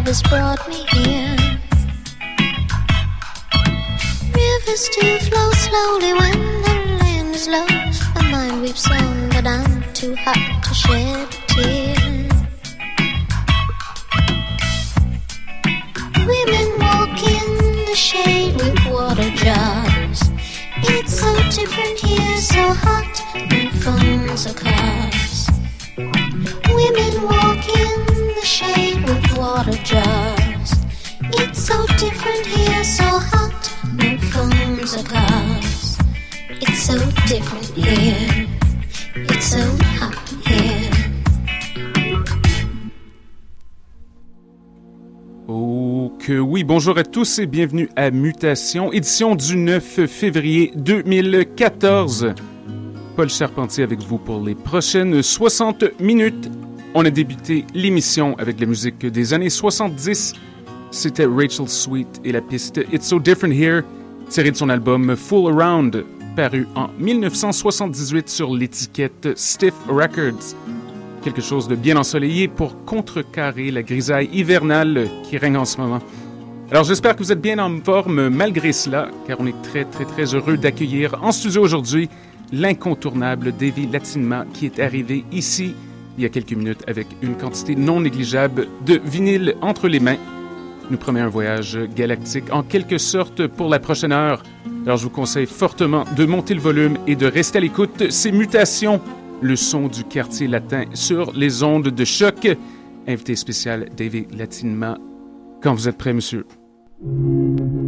Job has brought me here. Rivers do flow slowly when the land is low. My mind weeps on, but I'm too hot to shed bonjour à tous et bienvenue à Mutation, édition du 9 février 2014. Paul Charpentier avec vous pour les prochaines 60 minutes. On a débuté l'émission avec la musique des années 70. C'était Rachel Sweet et la piste It's So Different Here, tirée de son album Full Around, paru en 1978 sur l'étiquette Stiff Records. Quelque chose de bien ensoleillé pour contrecarrer la grisaille hivernale qui règne en ce moment. Alors j'espère que vous êtes bien en forme malgré cela, car on est très très très heureux d'accueillir en studio aujourd'hui l'incontournable Davy Latinma qui est arrivé ici il y a quelques minutes avec une quantité non négligeable de vinyle entre les mains. Nous promet un voyage galactique en quelque sorte pour la prochaine heure. Alors je vous conseille fortement de monter le volume et de rester à l'écoute. Ces mutations, le son du quartier latin sur les ondes de choc. Invité spécial David Latinma. Quand vous êtes prêt, monsieur? Thank you.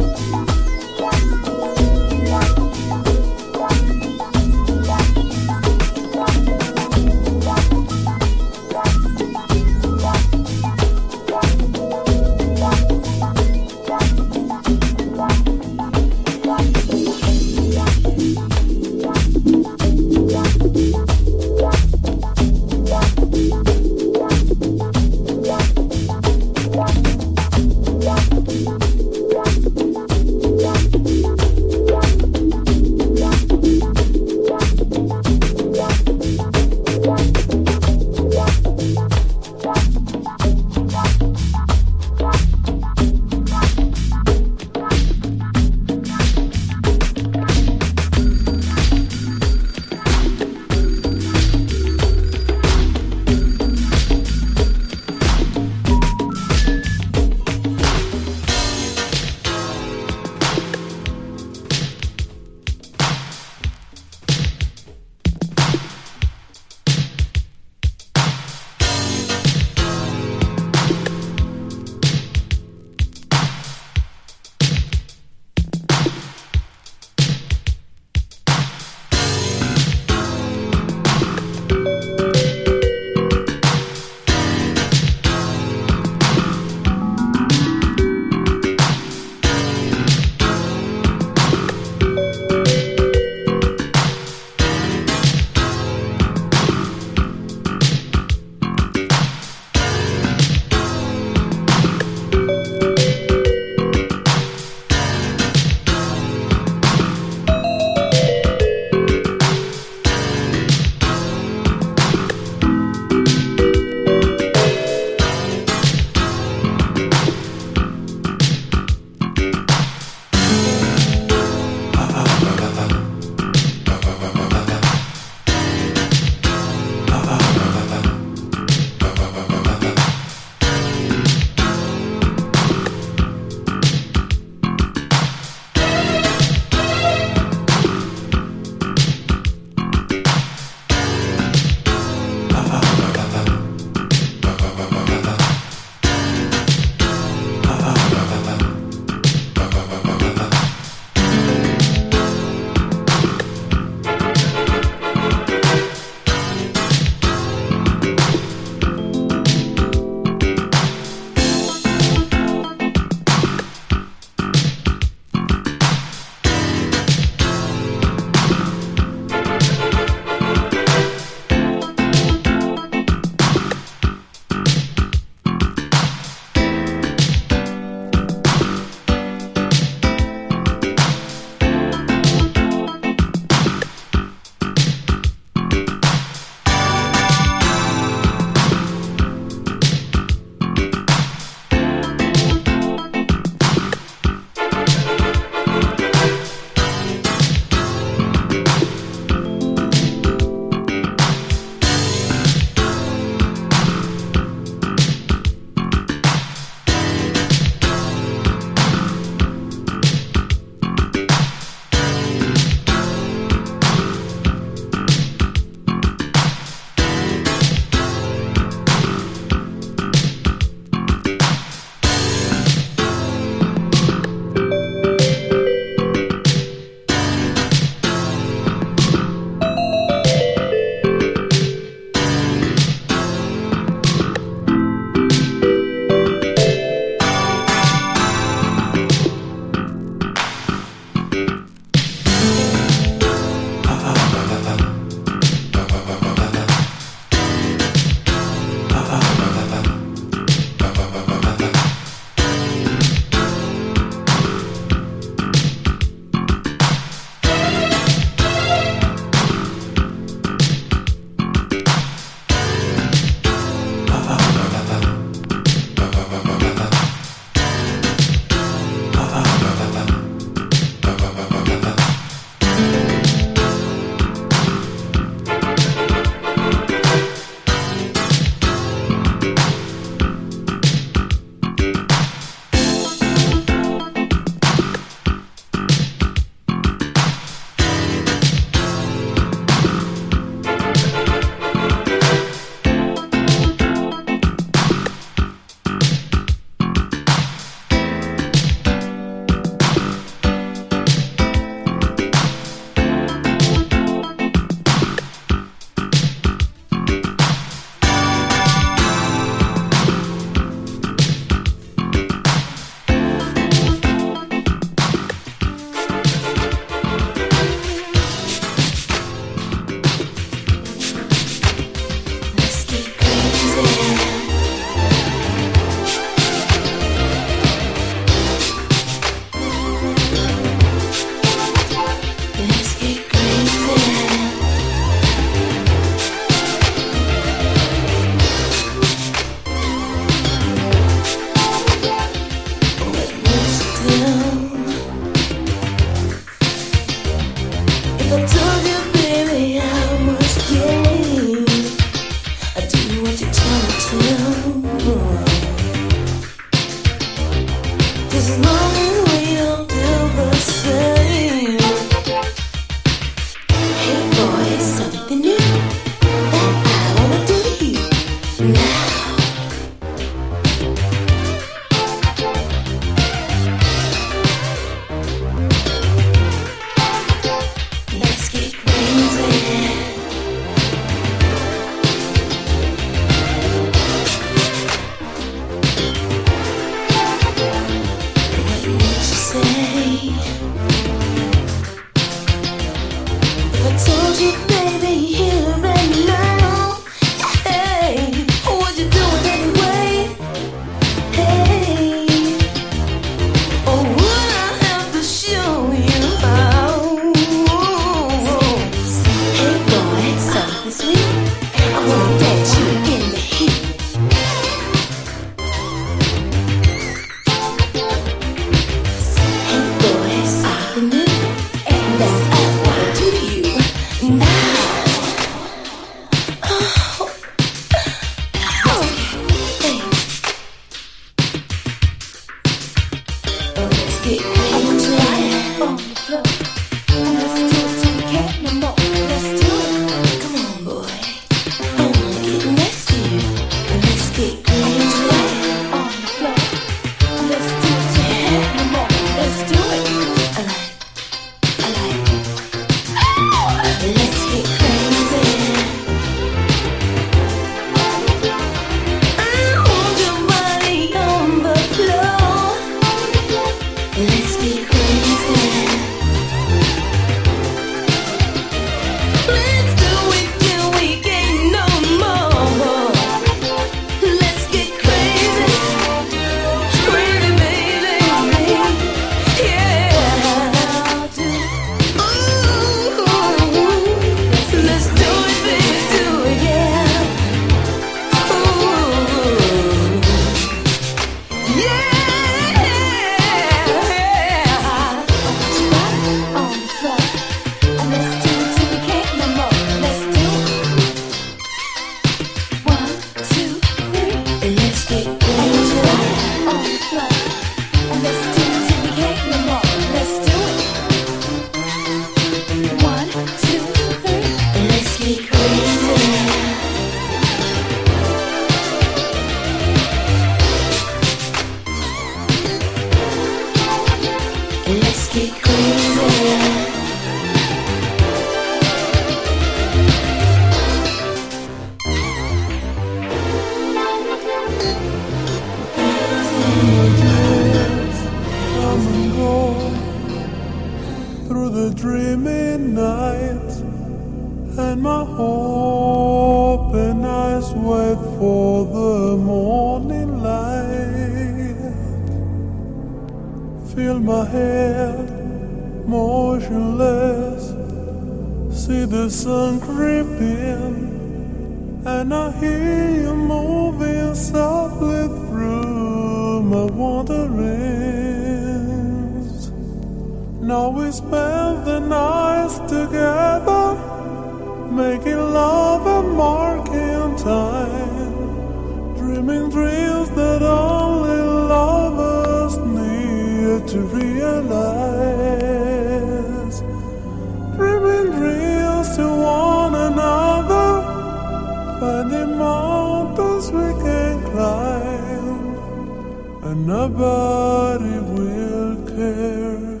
and nobody will care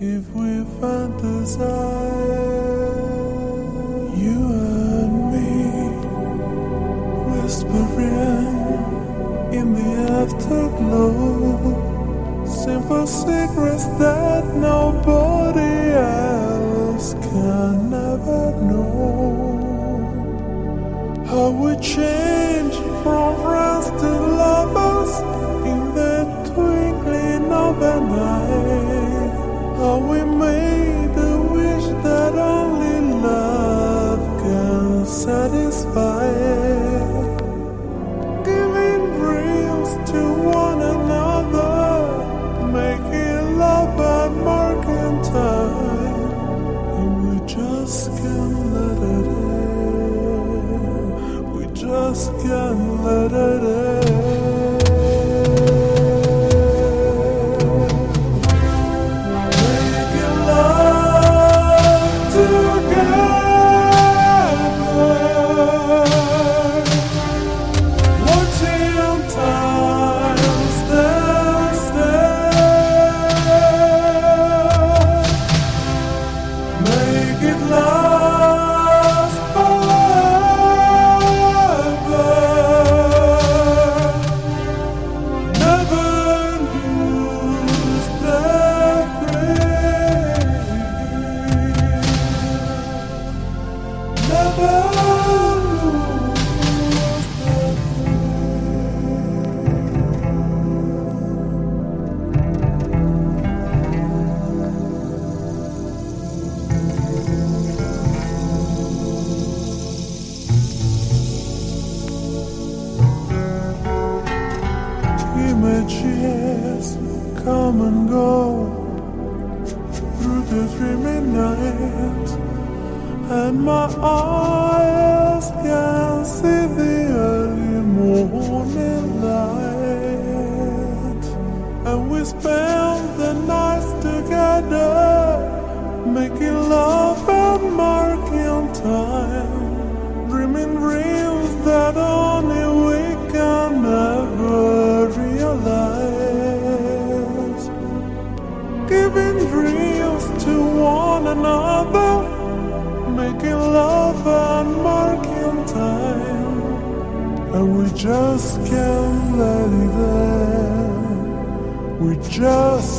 if we fantasize. You and me whispering in the afterglow, simple secrets that nobody else can ever know. How we change from friends to lovers. satisfied. and go through the dreaming night, and my arms. Just can't let it end. We just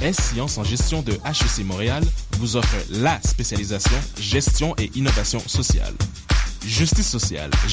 maîtrise S-Sciences en gestion de HEC Montréal vous offre la spécialisation gestion et innovation sociale. Justice sociale,